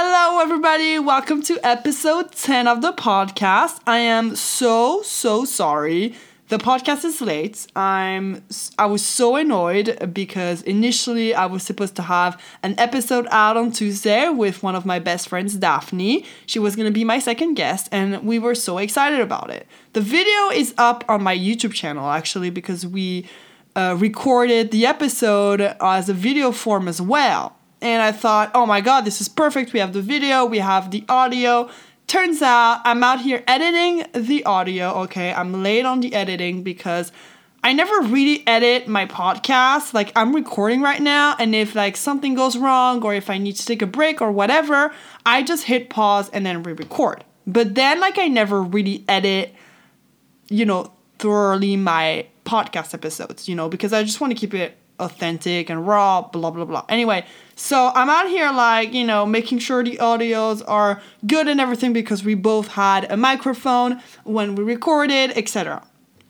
Hello, everybody. Welcome to episode 10 of the podcast. I am so, so sorry. The podcast is late. I'm I was so annoyed because initially I was supposed to have an episode out on Tuesday with one of my best friends Daphne. She was going to be my second guest and we were so excited about it. The video is up on my YouTube channel actually because we uh, recorded the episode as a video form as well. And I thought, oh my god, this is perfect. We have the video, we have the audio. Turns out I'm out here editing the audio. Okay, I'm late on the editing because I never really edit my podcast. Like I'm recording right now, and if like something goes wrong or if I need to take a break or whatever, I just hit pause and then re-record. But then like I never really edit, you know, thoroughly my podcast episodes, you know, because I just want to keep it authentic and raw, blah blah blah. Anyway, so I'm out here like, you know, making sure the audios are good and everything because we both had a microphone when we recorded, etc.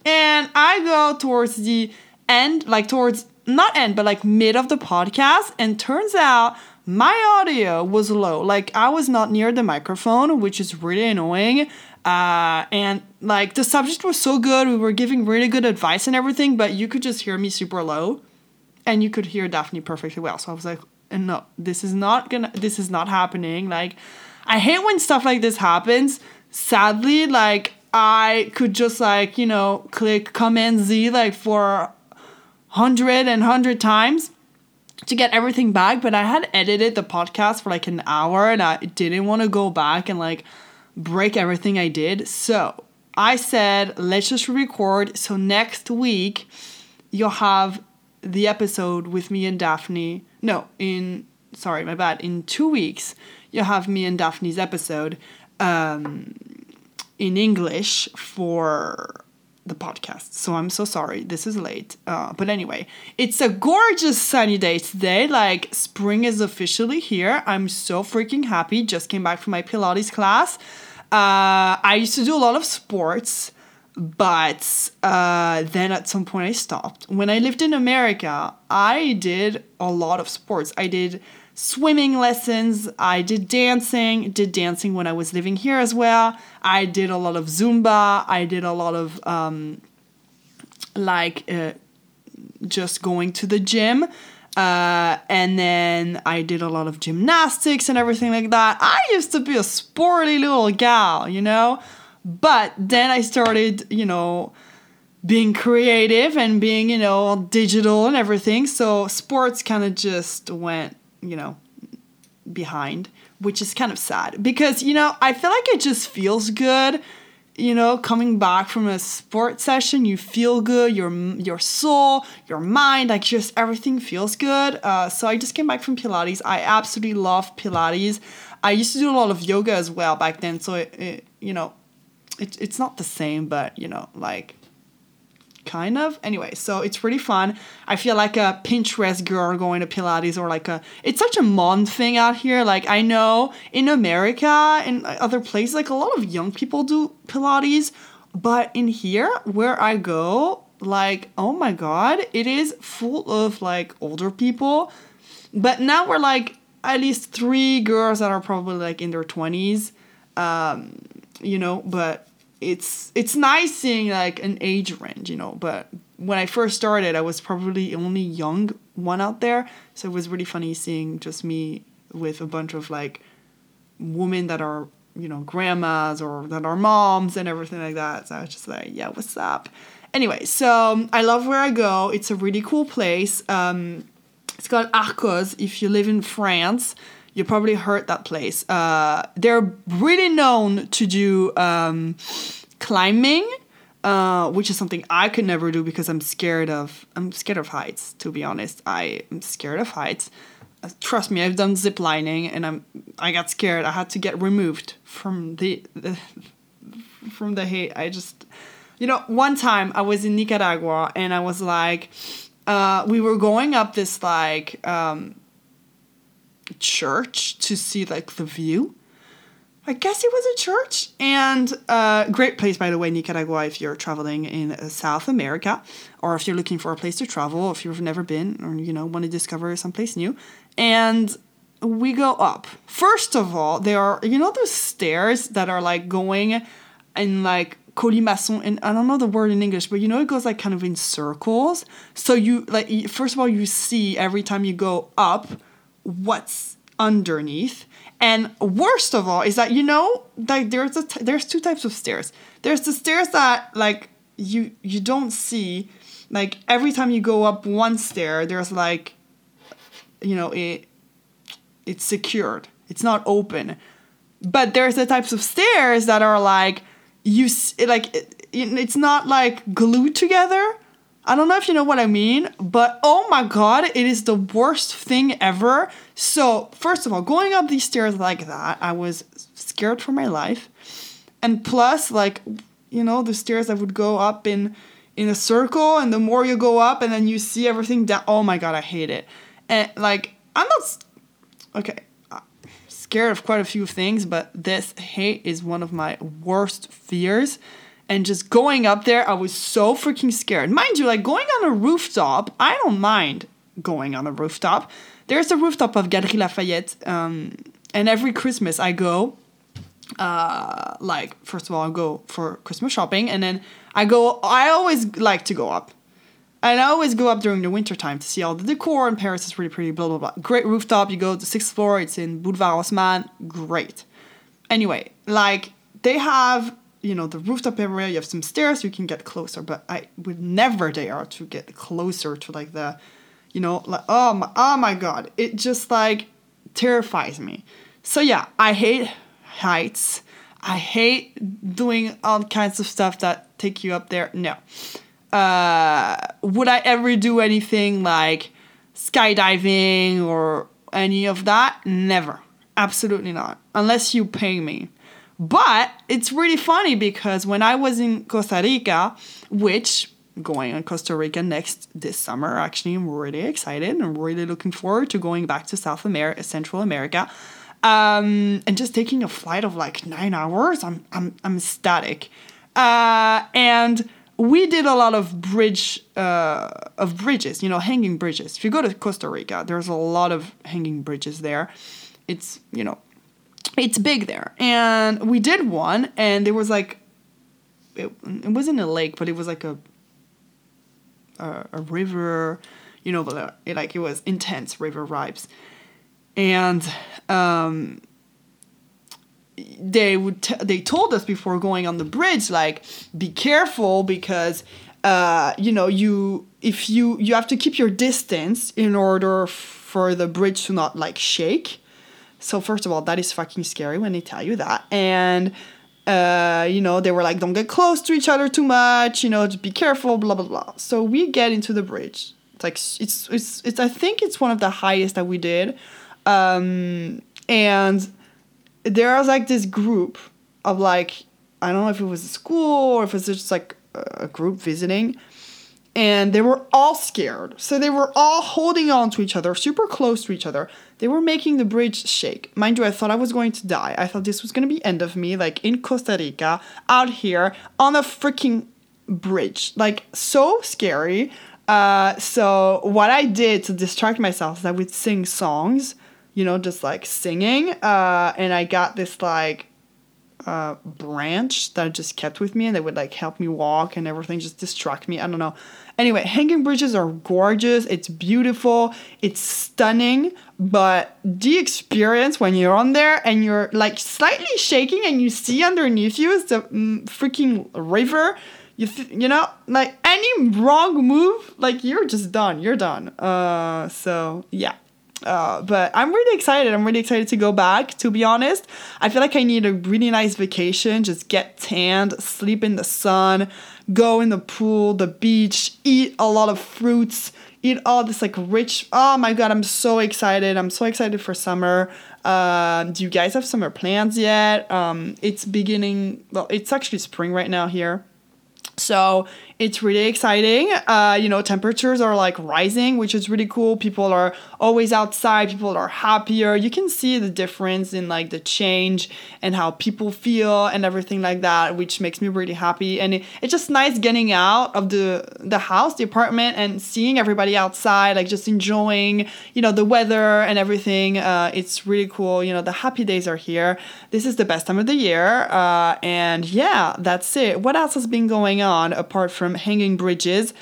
And I go towards the end, like towards not end, but like mid of the podcast, and turns out my audio was low. Like I was not near the microphone, which is really annoying. Uh, and like the subject was so good, we were giving really good advice and everything, but you could just hear me super low, and you could hear Daphne perfectly well. So I was like, and no this is not gonna this is not happening. Like i hate when stuff like this happens. Sadly like i could just like you know click command z like for 100 and 100 times to get everything back but i had edited the podcast for like an hour and i didn't want to go back and like break everything i did. So i said let's just record. So next week you'll have the episode with me and daphne no, in sorry, my bad. In two weeks, you'll have me and Daphne's episode um, in English for the podcast. So I'm so sorry. This is late. Uh, but anyway, it's a gorgeous sunny day today. Like spring is officially here. I'm so freaking happy. Just came back from my Pilates class. Uh, I used to do a lot of sports but uh, then at some point I stopped. When I lived in America, I did a lot of sports. I did swimming lessons, I did dancing, did dancing when I was living here as well. I did a lot of Zumba, I did a lot of um, like uh, just going to the gym. Uh, and then I did a lot of gymnastics and everything like that. I used to be a sporty little gal, you know? But then I started, you know, being creative and being, you know, digital and everything. So sports kind of just went, you know, behind, which is kind of sad because, you know, I feel like it just feels good. You know, coming back from a sport session, you feel good. Your your soul, your mind, like just everything feels good. Uh, so I just came back from Pilates. I absolutely love Pilates. I used to do a lot of yoga as well back then. So it, it you know, it, it's not the same, but you know, like kind of. Anyway, so it's pretty fun. I feel like a Pinterest girl going to Pilates or like a it's such a mon thing out here. Like I know in America and other places like a lot of young people do Pilates, but in here where I go, like oh my god, it is full of like older people. But now we're like at least three girls that are probably like in their 20s. Um, you know, but it's it's nice seeing like an age range, you know. But when I first started, I was probably only young one out there, so it was really funny seeing just me with a bunch of like women that are you know grandmas or that are moms and everything like that. So I was just like, yeah, what's up? Anyway, so I love where I go. It's a really cool place. Um, it's called Arkose. If you live in France, you probably heard that place. Uh, they're really known to do um, climbing, uh, which is something I could never do because I'm scared of. I'm scared of heights. To be honest, I am scared of heights. Uh, trust me, I've done zip lining and I'm. I got scared. I had to get removed from the, the from the height. I just, you know, one time I was in Nicaragua and I was like, uh, we were going up this like. Um, church to see like the view. I guess it was a church and a uh, great place by the way Nicaragua if you're traveling in uh, South America or if you're looking for a place to travel if you've never been or you know want to discover someplace new and we go up. First of all, there are you know those stairs that are like going in like colimaçon and I don't know the word in English, but you know it goes like kind of in circles. So you like first of all you see every time you go up what's underneath. And worst of all is that you know like there's a t- there's two types of stairs. There's the stairs that like you you don't see like every time you go up one stair there's like you know it it's secured. It's not open. But there's the types of stairs that are like you like it, it's not like glued together. I don't know if you know what I mean, but oh my god, it is the worst thing ever. So, first of all, going up these stairs like that, I was scared for my life. And plus like you know, the stairs that would go up in in a circle and the more you go up and then you see everything down. Oh my god, I hate it. And like I'm not okay scared of quite a few things but this hate is one of my worst fears and just going up there i was so freaking scared mind you like going on a rooftop i don't mind going on a rooftop there's a rooftop of Galeries Lafayette um, and every christmas i go uh, like first of all i go for christmas shopping and then i go i always like to go up and I always go up during the winter time to see all the decor in Paris. is really pretty, blah, blah, blah. Great rooftop. You go to the sixth floor. It's in Boulevard Haussmann. Great. Anyway, like, they have, you know, the rooftop area. You have some stairs. You can get closer. But I would never dare to get closer to, like, the, you know, like, oh my, oh my God. It just, like, terrifies me. So, yeah, I hate heights. I hate doing all kinds of stuff that take you up there. No uh, would I ever do anything like skydiving or any of that? Never. Absolutely not. Unless you pay me. But it's really funny because when I was in Costa Rica, which going on Costa Rica next this summer, actually, I'm really excited. I'm really looking forward to going back to South America, Central America, um, and just taking a flight of like nine hours. I'm I'm I'm ecstatic, uh, and we did a lot of bridge uh, of bridges, you know, hanging bridges. If you go to Costa Rica, there's a lot of hanging bridges there. It's you know, it's big there, and we did one, and there was like, it, it wasn't a lake, but it was like a a, a river, you know, but uh, it, like it was intense river vibes, and um, they would t- they told us before going on the bridge like be careful because uh, you know you if you you have to keep your distance in order for the bridge to not like shake so first of all that is fucking scary when they tell you that. And uh, you know they were like don't get close to each other too much you know just be careful blah blah blah. So we get into the bridge. It's like it's it's, it's i think it's one of the highest that we did. Um, and there was like this group of like I don't know if it was a school or if it was just like a group visiting, and they were all scared. So they were all holding on to each other, super close to each other. They were making the bridge shake. Mind you, I thought I was going to die. I thought this was gonna be end of me, like in Costa Rica, out here on a freaking bridge, like so scary. Uh, so what I did to distract myself is I would sing songs you know, just like singing. Uh, and I got this like uh, branch that just kept with me and they would like help me walk and everything, just distract me. I don't know. Anyway, hanging bridges are gorgeous. It's beautiful. It's stunning. But the experience when you're on there and you're like slightly shaking and you see underneath you is the mm, freaking river. You, th- you know, like any wrong move, like you're just done. You're done. Uh, so yeah, uh, but I'm really excited. I'm really excited to go back, to be honest. I feel like I need a really nice vacation, just get tanned, sleep in the sun, go in the pool, the beach, eat a lot of fruits, eat all this like rich. Oh my god, I'm so excited. I'm so excited for summer. Uh, do you guys have summer plans yet? Um, it's beginning, well, it's actually spring right now here. So it's really exciting. Uh, you know, temperatures are like rising, which is really cool. People are always outside, people are happier. You can see the difference in like the change and how people feel and everything like that, which makes me really happy. And it, it's just nice getting out of the the house, the apartment, and seeing everybody outside, like just enjoying, you know, the weather and everything. Uh, it's really cool. You know, the happy days are here. This is the best time of the year. Uh, and yeah, that's it. What else has been going on apart from hanging bridges.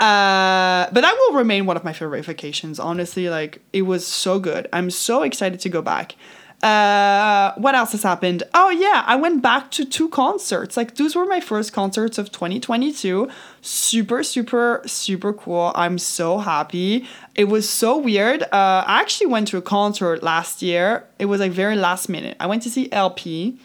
Uh, but that will remain one of my favorite vacations. Honestly, like it was so good. I'm so excited to go back. Uh, what else has happened? Oh yeah, I went back to two concerts. Like those were my first concerts of 2022. Super, super, super cool. I'm so happy. It was so weird. Uh, I actually went to a concert last year. It was like very last minute. I went to see LP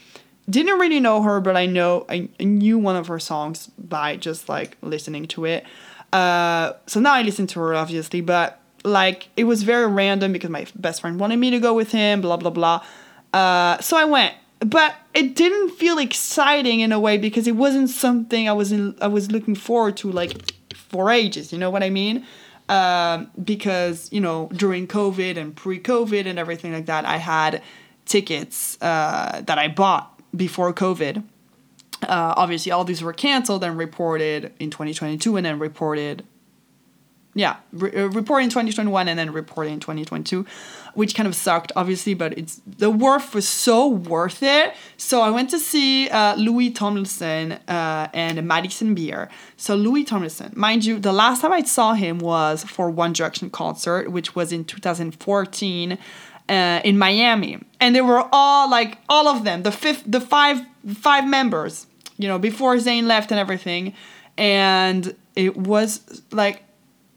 didn't really know her, but I know I, knew one of her songs by just like listening to it. Uh, so now I listen to her obviously, but like it was very random because my best friend wanted me to go with him, blah blah blah. Uh, so I went, but it didn't feel exciting in a way because it wasn't something I was in, I was looking forward to like for ages. You know what I mean? Um, because you know during COVID and pre-COVID and everything like that, I had tickets uh, that I bought before COVID. Uh, obviously, all these were canceled and reported in 2022 and then reported, yeah, re- uh, in 2021 and then reported in 2022, which kind of sucked, obviously, but it's the worth was so worth it. So I went to see uh, Louis Tomlinson uh, and Madison Beer. So Louis Tomlinson, mind you, the last time I saw him was for One Direction concert, which was in 2014 uh, in Miami, and they were all like all of them, the fifth, the five, five members, you know, before Zayn left and everything, and it was like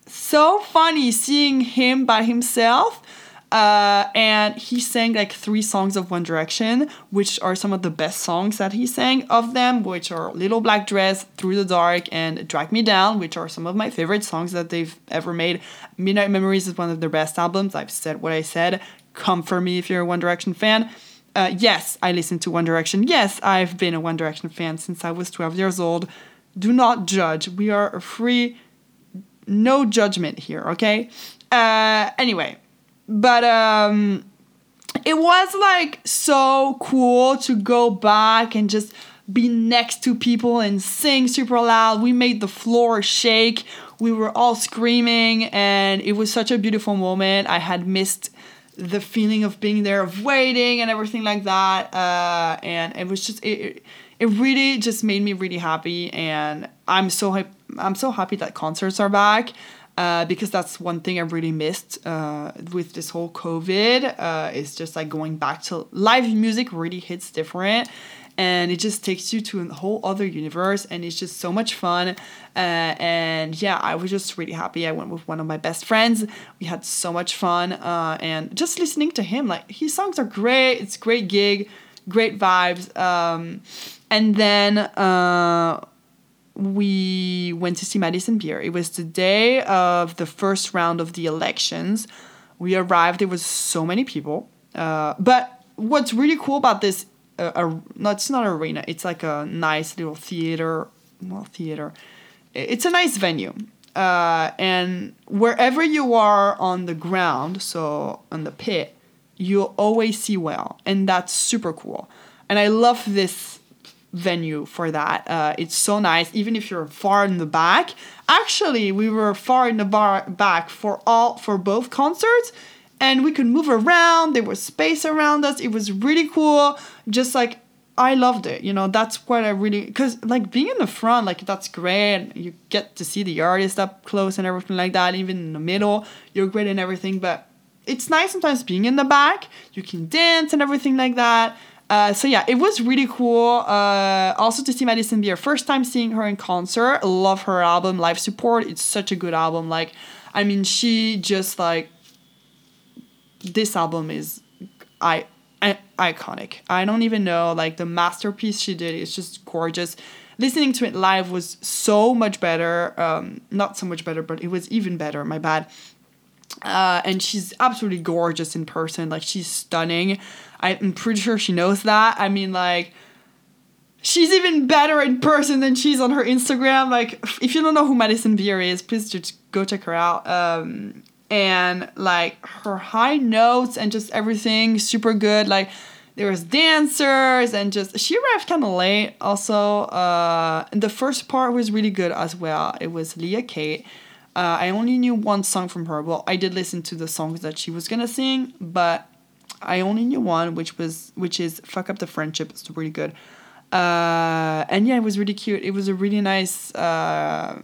so funny seeing him by himself. Uh, and he sang like three songs of One Direction, which are some of the best songs that he sang of them, which are Little Black Dress, Through the Dark, and Drag Me Down, which are some of my favorite songs that they've ever made. Midnight Memories is one of their best albums. I've said what I said come for me if you're a One Direction fan. Uh, yes, I listen to One Direction. Yes, I've been a One Direction fan since I was 12 years old. Do not judge. We are free, no judgment here, okay? Uh, anyway, but um, it was like so cool to go back and just be next to people and sing super loud. We made the floor shake. We were all screaming, and it was such a beautiful moment. I had missed the feeling of being there, of waiting and everything like that. Uh, and it was just it, it really just made me really happy, and I'm so I'm so happy that concerts are back. Uh, because that's one thing I really missed uh, with this whole COVID. Uh, is just like going back to live music really hits different, and it just takes you to a whole other universe and it's just so much fun. Uh, and yeah i was just really happy. I went with one of my best friends. We had so much fun uh, and just listening to him like his songs are great. It's great gig great vibes. Um, and then uh, we went to see madison beer. It was the day of the first round of the elections. We arrived. There was so many people. Uh, but what's really cool about this a, a no, it's not an arena. It's like a nice little theater. Well, theater. It's a nice venue. Uh, and wherever you are on the ground, so on the pit, you'll always see well, and that's super cool. And I love this venue for that. Uh, it's so nice, even if you're far in the back. Actually, we were far in the bar back for all for both concerts and we could move around. There was space around us. It was really cool. Just like I loved it. You know, that's what I really because like being in the front, like that's great. You get to see the artist up close and everything like that. Even in the middle, you're great and everything. But it's nice sometimes being in the back. You can dance and everything like that. Uh, so yeah, it was really cool. Uh, also to see Madison Beer, first time seeing her in concert. Love her album, Life Support. It's such a good album. Like, I mean, she just like this album is I, I iconic. I don't even know like the masterpiece she did It's just gorgeous. Listening to it live was so much better. Um, not so much better, but it was even better. My bad. Uh, and she's absolutely gorgeous in person. Like she's stunning. I'm pretty sure she knows that. I mean, like she's even better in person than she's on her Instagram. Like, if you don't know who Madison Beer is, please just go check her out. Um, and like her high notes and just everything super good. Like, there was dancers and just she arrived kind of late. Also, uh, the first part was really good as well. It was Leah Kate. Uh, I only knew one song from her. Well, I did listen to the songs that she was gonna sing, but I only knew one, which was which is "Fuck Up the Friendship." It's really good. Uh, and yeah, it was really cute. It was a really nice uh,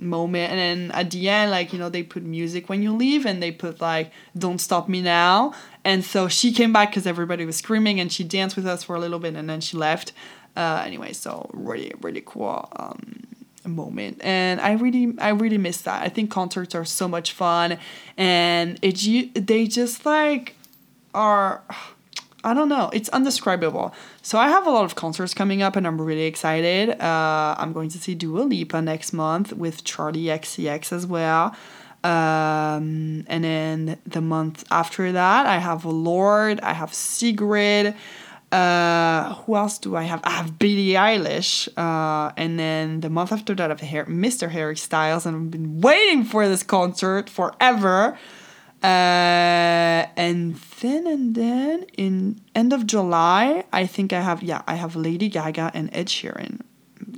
moment. And then at the end, like, you know, they put music when you leave and they put like, Don't Stop Me Now. And so she came back because everybody was screaming and she danced with us for a little bit and then she left. Uh, anyway, so really, really cool. Um, moment and i really i really miss that i think concerts are so much fun and it they just like are I don't know. It's undescribable. So I have a lot of concerts coming up, and I'm really excited. Uh, I'm going to see Dua Lipa next month with Charli XCX as well. Um, and then the month after that, I have Lorde, I have Sigrid. Uh, who else do I have? I have Billie Eilish. Uh, and then the month after that, I have Mr. Harry Styles, and I've been waiting for this concert forever. Uh, and then and then in end of July, I think I have yeah I have Lady Gaga and Ed Sheeran,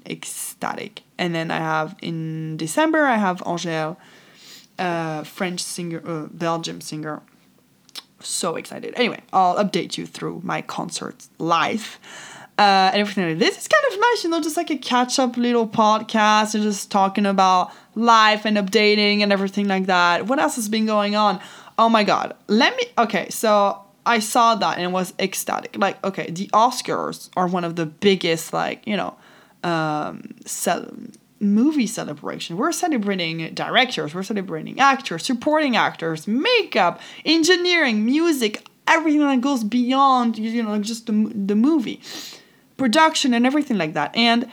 ecstatic. And then I have in December I have Angèle, uh, French singer, uh, Belgium singer. So excited. Anyway, I'll update you through my concerts live. Uh, and everything like this. It's kind of nice, you know, just like a catch up little podcast and just talking about life and updating and everything like that. What else has been going on? Oh my god. Let me okay, so I saw that and was ecstatic. Like, okay, the Oscars are one of the biggest, like, you know, um, movie celebration. We're celebrating directors, we're celebrating actors, supporting actors, makeup, engineering, music, everything that goes beyond, you know, just the, the movie, production, and everything like that. And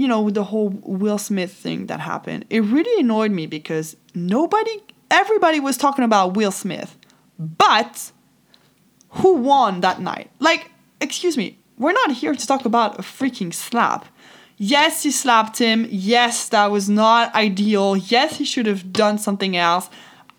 you know, the whole Will Smith thing that happened, it really annoyed me because nobody, everybody was talking about Will Smith, but who won that night? Like, excuse me, we're not here to talk about a freaking slap. Yes, he slapped him. Yes, that was not ideal. Yes, he should have done something else.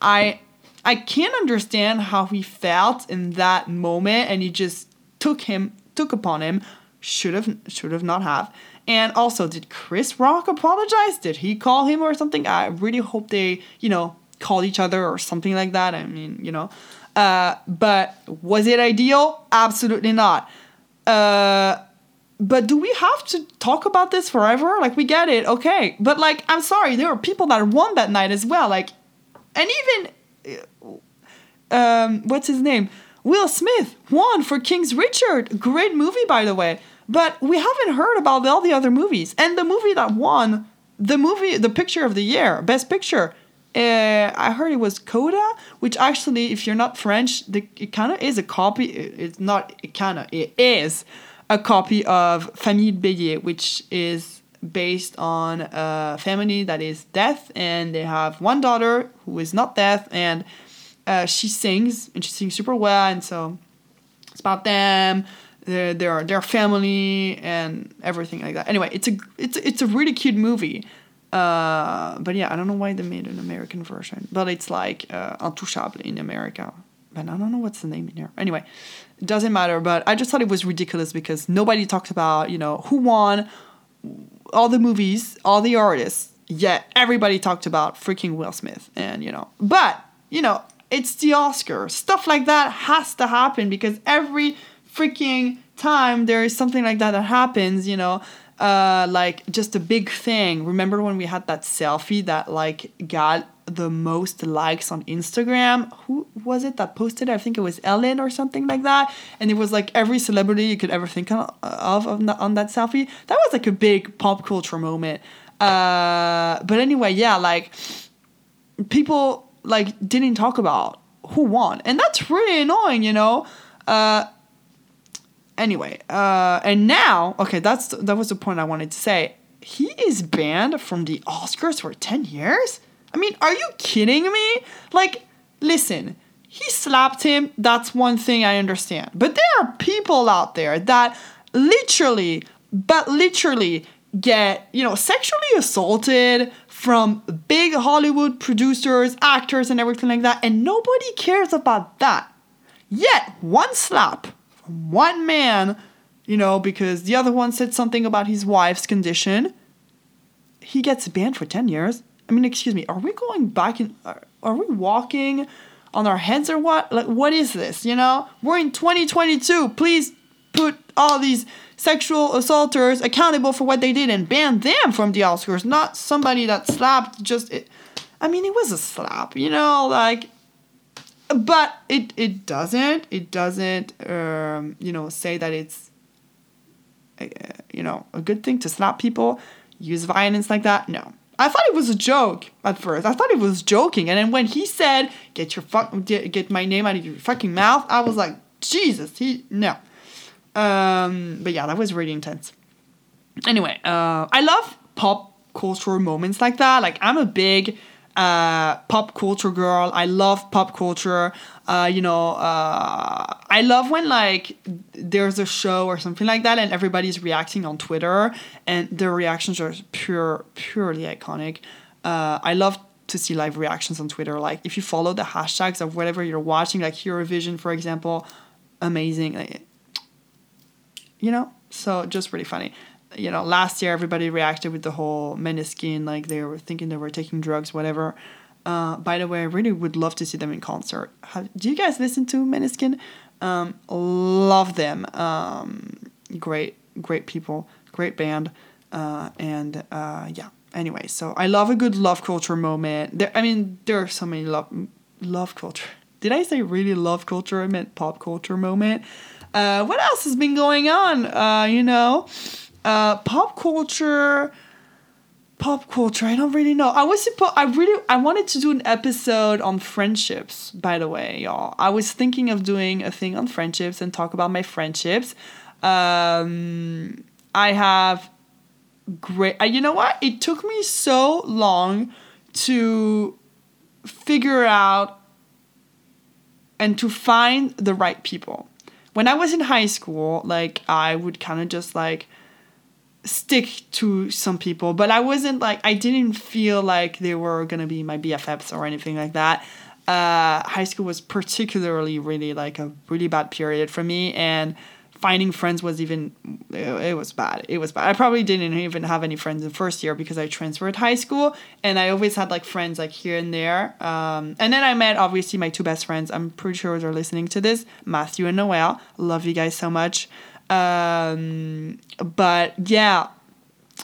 I I can't understand how he felt in that moment and he just took him took upon him should have should have not have and also, did Chris Rock apologize? Did he call him or something? I really hope they, you know, called each other or something like that. I mean, you know. Uh, but was it ideal? Absolutely not. Uh, but do we have to talk about this forever? Like, we get it, okay. But, like, I'm sorry, there were people that won that night as well. Like, and even, uh, um, what's his name? Will Smith won for King's Richard. Great movie, by the way. But we haven't heard about all the other movies. And the movie that won the movie, the picture of the year, best picture, uh, I heard it was Coda, which actually, if you're not French, the, it kind of is a copy. It's not, it kind of, it is a copy of Famille Bélier, which is based on a family that is deaf and they have one daughter who is not deaf and uh, she sings and she sings super well. And so it's about them their their their family and everything like that. Anyway, it's a it's it's a really cute movie. Uh, but yeah, I don't know why they made an American version, but it's like uh, Intouchable in America. But I don't know what's the name in here. Anyway, it doesn't matter. But I just thought it was ridiculous because nobody talked about you know who won all the movies, all the artists. Yet everybody talked about freaking Will Smith, and you know, but you know, it's the Oscar. Stuff like that has to happen because every freaking time there is something like that that happens, you know, uh, like just a big thing. Remember when we had that selfie that like got the most likes on Instagram? Who was it that posted? I think it was Ellen or something like that. And it was like every celebrity you could ever think of, on, that, on that selfie. That was like a big pop culture moment. Uh, but anyway, yeah, like people like didn't talk about who won, and that's really annoying, you know. Uh, Anyway, uh, and now, okay, that's that was the point I wanted to say. He is banned from the Oscars for 10 years? I mean, are you kidding me? Like, listen, he slapped him. That's one thing I understand. But there are people out there that literally, but literally get, you know, sexually assaulted from big Hollywood producers, actors, and everything like that, and nobody cares about that. Yet, one slap one man, you know, because the other one said something about his wife's condition, he gets banned for 10 years. I mean, excuse me, are we going back in, are, are we walking on our heads or what? Like, what is this, you know? We're in 2022. Please put all these sexual assaulters accountable for what they did and ban them from the Oscars, not somebody that slapped just. It, I mean, it was a slap, you know, like. But it it doesn't it doesn't um, you know say that it's uh, you know a good thing to slap people, use violence like that. No, I thought it was a joke at first. I thought it was joking, and then when he said, "Get your fuck, get, my name out of your fucking mouth," I was like, "Jesus, he no." Um, but yeah, that was really intense. Anyway, uh, I love pop cultural moments like that. Like I'm a big uh, pop culture girl. I love pop culture. Uh, you know, uh, I love when like there's a show or something like that, and everybody's reacting on Twitter, and their reactions are pure, purely iconic. Uh, I love to see live reactions on Twitter. Like if you follow the hashtags of whatever you're watching, like Eurovision, for example, amazing. Like, you know, so just really funny. You know, last year everybody reacted with the whole Måneskin, like they were thinking they were taking drugs, whatever. Uh, by the way, I really would love to see them in concert. Have, do you guys listen to Måneskin? Um, love them. Um, great, great people, great band, uh, and uh, yeah. Anyway, so I love a good love culture moment. There, I mean, there are so many love love culture. Did I say really love culture? I meant pop culture moment. Uh, what else has been going on? Uh, you know, uh, pop culture. Pop culture. I don't really know. I was supposed. I really. I wanted to do an episode on friendships. By the way, y'all. I was thinking of doing a thing on friendships and talk about my friendships. Um, I have great. Uh, you know what? It took me so long to figure out and to find the right people when I was in high school, like I would kind of just like stick to some people, but I wasn't like I didn't feel like they were gonna be my BFFs or anything like that. Uh, high school was particularly really like a really bad period for me, and finding friends was even it, was bad it was bad. I probably didn't even have any friends in first year because i transferred high school and i always had like friends like here and there um, and then i met obviously my two best friends. I'm pretty sure they're listening to this matthew and noel. Love you guys so much um, but yeah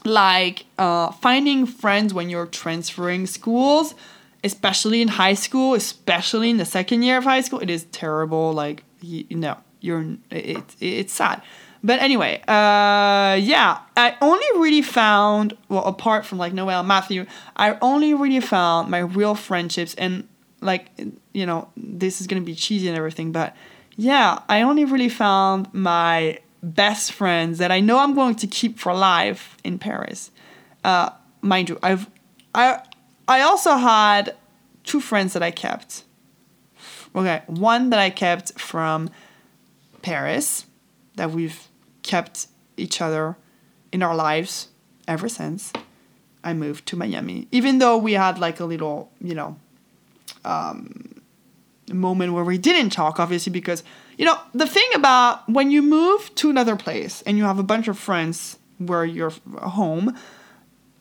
like uh, finding friends when you're transferring schools especially in high school especially in the second year of high school it is terrible like you, know you're it, it's sad. But anyway uh yeah i only really found well apart from like noel matthew i only really found my real friendships and like you know this is gonna be cheesy and everything but yeah i only really found my best friends that i know i'm going to keep for life in paris. Uh mind you i've i i also had two friends that i kept. Okay one that i kept from Paris that we've kept each other in our lives ever since. I moved to Miami. Even though we had like a little, you know, um, moment where we didn't talk, obviously, because, you know, the thing about when you move to another place and you have a bunch of friends where you're home,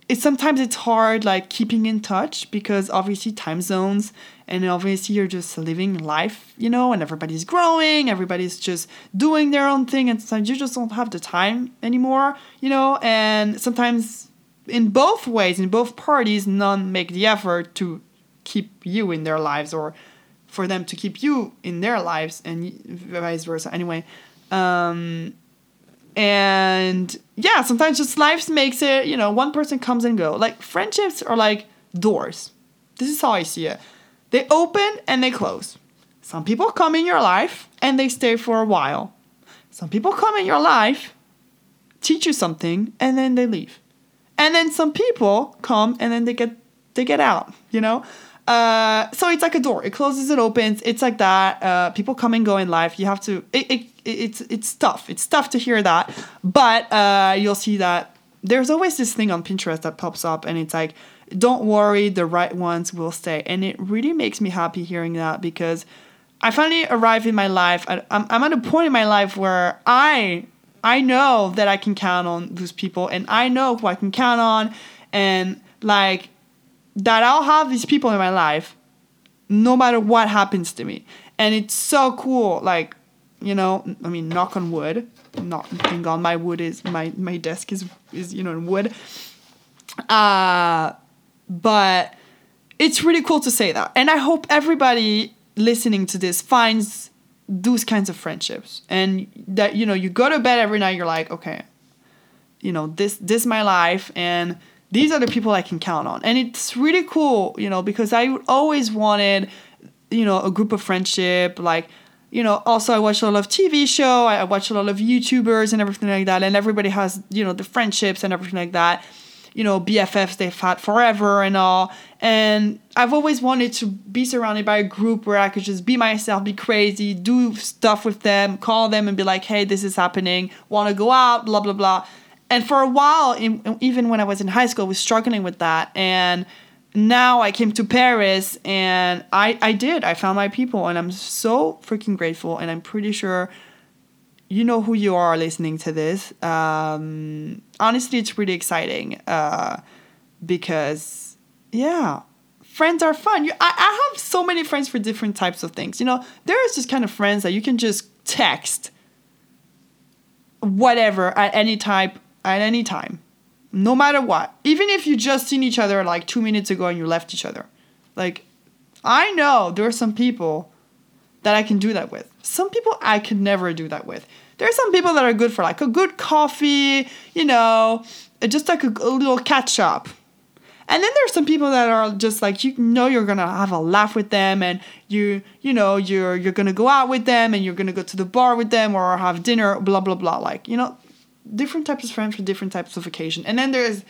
it's sometimes it's hard like keeping in touch because obviously time zones and obviously you're just living life you know and everybody's growing everybody's just doing their own thing and sometimes you just don't have the time anymore you know and sometimes in both ways in both parties none make the effort to keep you in their lives or for them to keep you in their lives and vice versa. Anyway um and yeah sometimes just life makes it you know one person comes and go. Like friendships are like doors. This is how i see it. They open and they close. Some people come in your life and they stay for a while. Some people come in your life teach you something and then they leave. And then some people come and then they get they get out you know Uh, so it's like a door. It closes, it opens. It's like that. Uh, people come and go in life. You have to. It, it, it's it's tough. It's tough to hear that, but uh, you'll see that there's always this thing on Pinterest that pops up, and it's like, don't worry, the right ones will stay. And it really makes me happy hearing that because I finally arrived in my life. I, I'm I'm at a point in my life where I I know that I can count on those people, and I know who I can count on, and like that I'll have these people in my life no matter what happens to me. And it's so cool. Like, you know, I mean, knock on wood. Not thank God my wood is my my desk is is you know wood. Uh but it's really cool to say that. And I hope everybody listening to this finds those kinds of friendships and that you know you go to bed every night you're like okay you know this this is my life and these are the people I can count on. And it's really cool, you know, because I always wanted, you know, a group of friendship. Like, you know, also I watch a lot of TV show, I watch a lot of YouTubers and everything like that. And everybody has, you know, the friendships and everything like that. You know, BFFs they've had forever and all. And I've always wanted to be surrounded by a group where I could just be myself, be crazy, do stuff with them, call them and be like, hey, this is happening, want to go out, blah, blah, blah and for a while even when i was in high school i was struggling with that. And now i came to paris and i i did. I found my people and i'm so freaking grateful. And i'm pretty sure you know who you are listening to this. Um, honestly it's really exciting uh, because yeah friends are fun. You, I, I have so many friends for different types of things. You know there's just kind of friends that you can just text whatever at any type at any time, no matter what. Even if you just seen each other like two minutes ago and you left each other. Like, I know there are some people that I can do that with. Some people I could never do that with. There are some people that are good for like a good coffee, you know, uh, just like a, a little catch up. And then there's some people that are just like you know you're gonna have a laugh with them and you you know you're you're gonna go out with them and you're gonna go to the bar with them or have dinner blah blah blah like you know different types of friends for different types of occasion. And then there's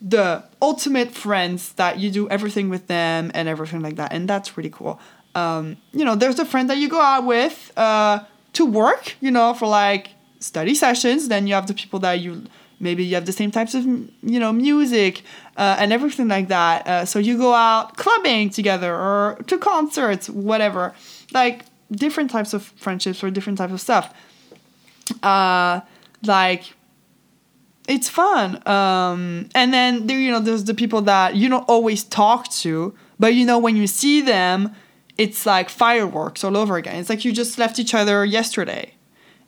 the ultimate friends that you do everything with them and everything like that. And that's really cool. Um, you know, there's a friend that you go out with uh, to work, you know, for like study sessions. Then you have the people that you maybe you have the same types of you know music uh, and everything like that. Uh, so you go out clubbing together or to concerts, whatever. Like different types of friendships or different types of stuff. Uh, like it's fun. Um, and then there, you know, there's the people that you don't always talk to, but you know, when you see them, it's like fireworks all over again. It's like you just left each other yesterday.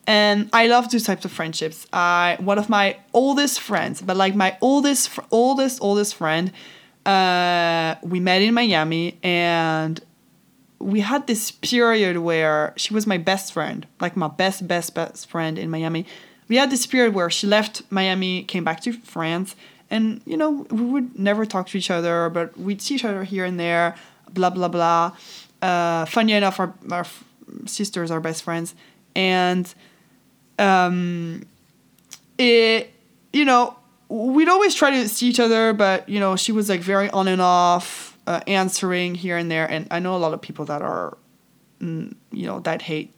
And I love those types of friendships. I one of my oldest friends, but like my oldest, oldest, oldest friend, uh, we met in Miami, and we had this period where she was my best friend, like my best, best, best friend in Miami we had this period where she left Miami, came back to France, and you know we would never talk to each other, but we'd see each other here and there, blah blah blah. Uh, funny enough, our, our sisters are best friends, and um, it you know we'd always try to see each other, but you know she was like very on and off, uh, answering here and there, and I know a lot of people that are, mm, you know, that hate,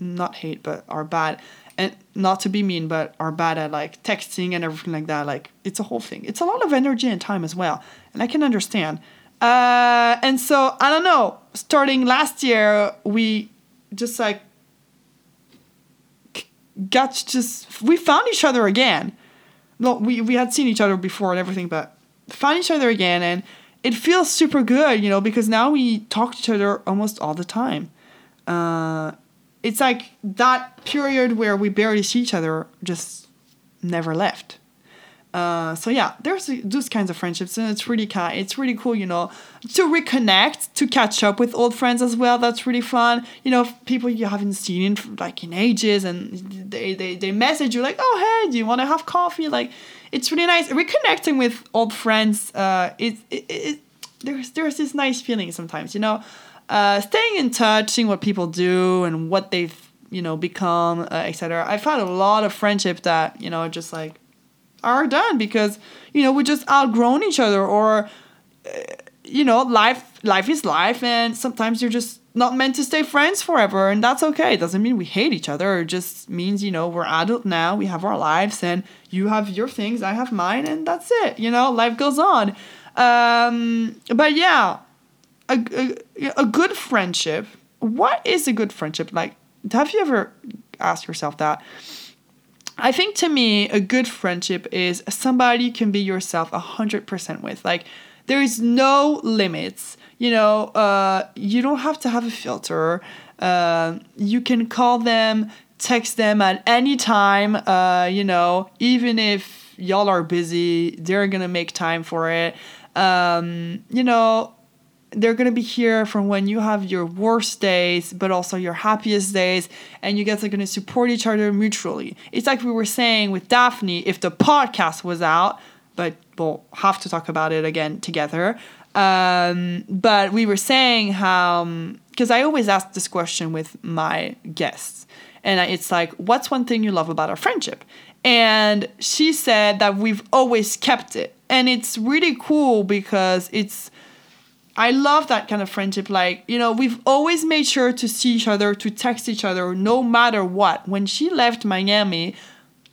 not hate, but are bad and not to be mean, but are bad at like texting and everything like that. Like it's a whole thing. It's a lot of energy and time as well, and I can understand. Uh, and so I don't know. Starting last year, we just like got just we found each other again. No, we we had seen each other before and everything, but found each other again, and it feels super good, you know, because now we talk to each other almost all the time. Uh, it's like that period where we barely see each other just never left. Uh, so yeah, there's those kinds of friendships, and it's really kind. It's really cool, you know, to reconnect, to catch up with old friends as well. That's really fun. You know, people you haven't seen in like in ages, and they they they message you like, oh hey, do you want to have coffee? Like, it's really nice reconnecting with old friends. Uh, it, it, it there's there's this nice feeling sometimes, you know uh, staying in touch, seeing what people do and what they've you know become, uh, etc. I've had a lot of friendships that you know just like are done because you know we just outgrown each other or uh, you know life life is life and sometimes you're just not meant to stay friends forever and that's okay. It doesn't mean we hate each other. It just means you know we're adult now. We have our lives and you have your things i have mine and that's it you know life goes on. Um, but yeah a, a, a good friendship what is a good friendship like have you ever asked yourself that I think to me, a good friendship is somebody you can be yourself 100% with. Like, there is no limits. You know, uh, you don't have to have a filter. Uh, you can call them, text them at any time. Uh, you know, even if y'all are busy, they're gonna make time for it. Um, you know, they're going to be here from when you have your worst days but also your happiest days and you guys are going to support each other mutually. It's like we were saying with daphne if the podcast was out but we'll have to talk about it again together um, but we were saying how because um, i always ask this question with my guests and it's like what's one thing you love about our friendship? And she said that we've always kept it and it's really cool because it's I love that kind of friendship. Like, you know, we've always made sure to see each other, to text each other, no matter what. When she left Miami,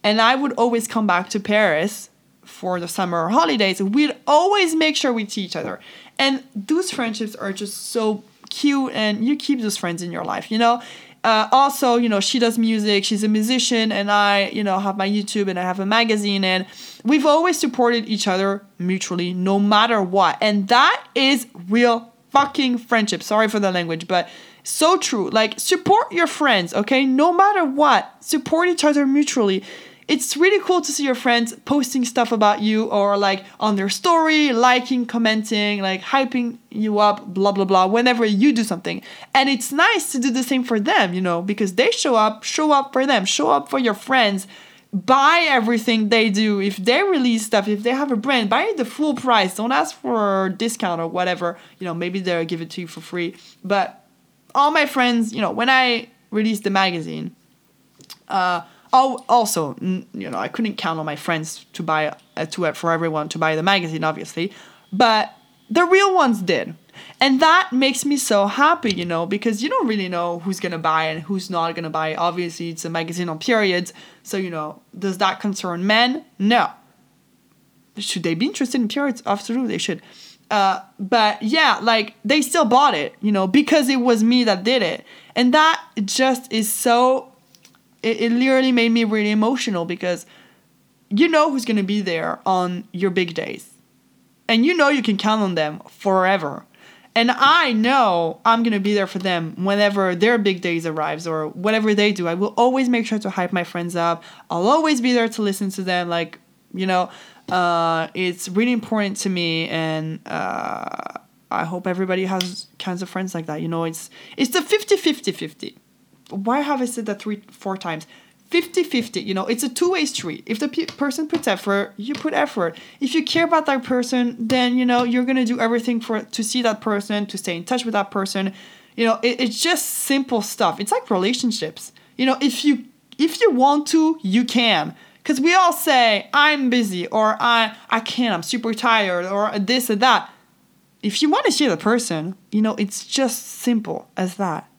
and I would always come back to Paris for the summer holidays, we'd always make sure we see each other. And those friendships are just so cute, and you keep those friends in your life, you know? Uh, also, you know, she does music, she's a musician, and I, you know, have my YouTube and I have a magazine, and we've always supported each other mutually, no matter what. And that is real fucking friendship. Sorry for the language, but so true. Like, support your friends, okay? No matter what, support each other mutually it's really cool to see your friends posting stuff about you or like on their story, liking, commenting, like hyping you up, blah, blah, blah, whenever you do something. And it's nice to do the same for them, you know, because they show up, show up for them, show up for your friends, buy everything they do. If they release stuff, if they have a brand, buy it the full price. Don't ask for a discount or whatever. You know, maybe they'll give it to you for free. But all my friends, you know, when I released the magazine, uh, also, you know, I couldn't count on my friends to buy uh, to for everyone to buy the magazine, obviously, but the real ones did, and that makes me so happy, you know, because you don't really know who's gonna buy and who's not gonna buy. Obviously, it's a magazine on periods, so you know, does that concern men? No. Should they be interested in periods? Absolutely, they should. Uh, but yeah, like they still bought it, you know, because it was me that did it, and that just is so it, it literally made me really emotional because you know who's going to be there on your big days. And you know you can count on them forever. And I know I'm going to be there for them whenever their big days arrives or whatever they do. I will always make sure to hype my friends up. I'll always be there to listen to them. Like, you know, uh, it's really important to me. And uh, I hope everybody has kinds of friends like that. You know, it's, it's the 50 50 50 why have I said that three, four times? 50 50, you know, it's a two way street. If the pe- person puts effort, you put effort. If you care about that person, then, you know, you're going to do everything for to see that person, to stay in touch with that person. You know, it, it's just simple stuff. It's like relationships. You know, if you if you want to, you can. Cuz we all say I'm busy or I I can't, I'm super tired or this or that. If you want to see the person, you know, it's just simple as that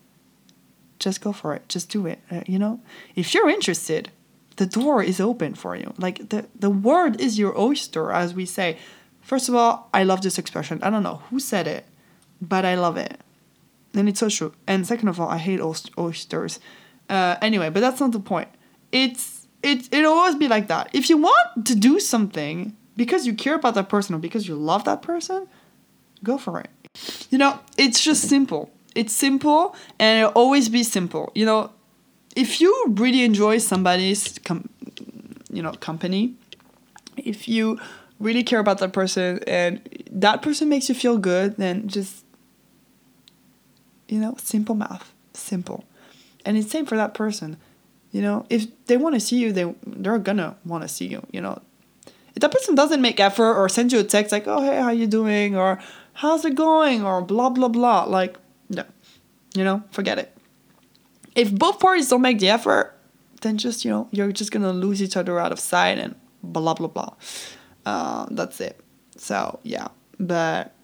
just go for it. Just do it. Uh, you know if you're interested the door is open for you. Like the the word is your oyster as we say. First of all i love this expression. I don't know who said it but i love it. And it's so true. And second of all i hate oysters. Uh, anyway but that's not the point. It's it it'll always be like that. If you want to do something because you care about that person or because you love that person go for it. You know it's just simple it's simple and it'll always be simple. You know, if you really enjoy somebody's com- you know company, if you really care about that person and that person makes you feel good, then just you know, simple math, simple. And it's same for that person. You know, if they want to see you, they they're gonna want to see you. You know, if that person doesn't make effort or send you a text like, "Oh hey, how you doing?" or "How's it going?" or blah blah blah, like no. You know, forget it. If both parties don't make the effort, then just, you know, you're just gonna lose each other out of sight and blah blah blah. Uh, that's it. So yeah. But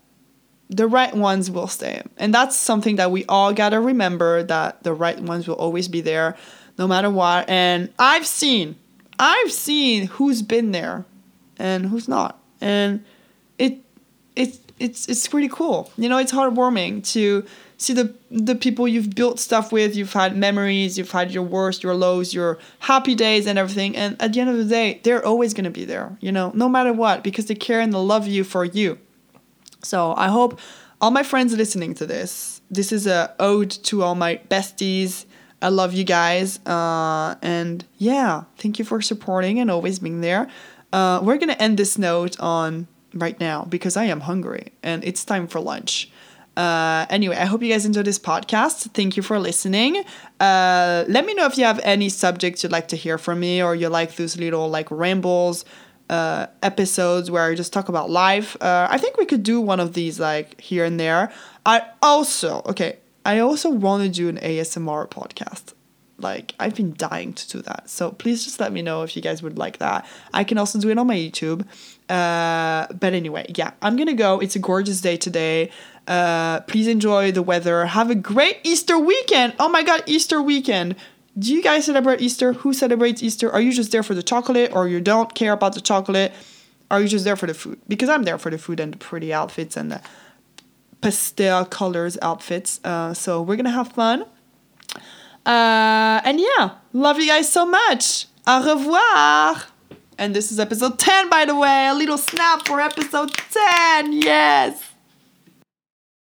the right ones will stay. And that's something that we all got to remember that the right ones will always be there no matter what. And I've seen I've seen who's been there and who's not. And it it it's it's pretty cool. You know, it's heartwarming to see the the people you've built stuff with, you've had memories, you've had your worst, your lows, your happy days and everything. And at the end of the day, they're always gonna be there, you know, no matter what, because they care and they love you for you. So I hope all my friends listening to this, this is a ode to all my besties. I love you guys. Uh, and yeah, thank you for supporting and always being there. Uh, we're going to end this note on right now because I am hungry and it's time for lunch. Uh, anyway, I hope you guys enjoyed this podcast. Thank you for listening. Uh, let me know if you have any subjects you'd like to hear from me or you like those little like rambles uh, episodes where I just talk about life. Uh, I think we could do one of these like here and there. I also, okay, I also want to do an ASMR podcast. Like, I've been dying to do that. So please just let me know if you guys would like that. I can also do it on my YouTube. Uh, but anyway, yeah, I'm gonna go. It's a gorgeous day today. Uh, please enjoy the weather. Have a great Easter weekend. Oh my god, Easter weekend. Do you guys celebrate Easter? Who celebrates Easter? Are you just there for the chocolate or you don't care about the chocolate? Are you just there for the food? Because I'm there for the food and the pretty outfits and the pastel colors outfits. Uh, so we're gonna have fun. Uh, and yeah, love you guys so much. Au revoir. And this is episode 10, by the way. A little snap for episode 10. Yes.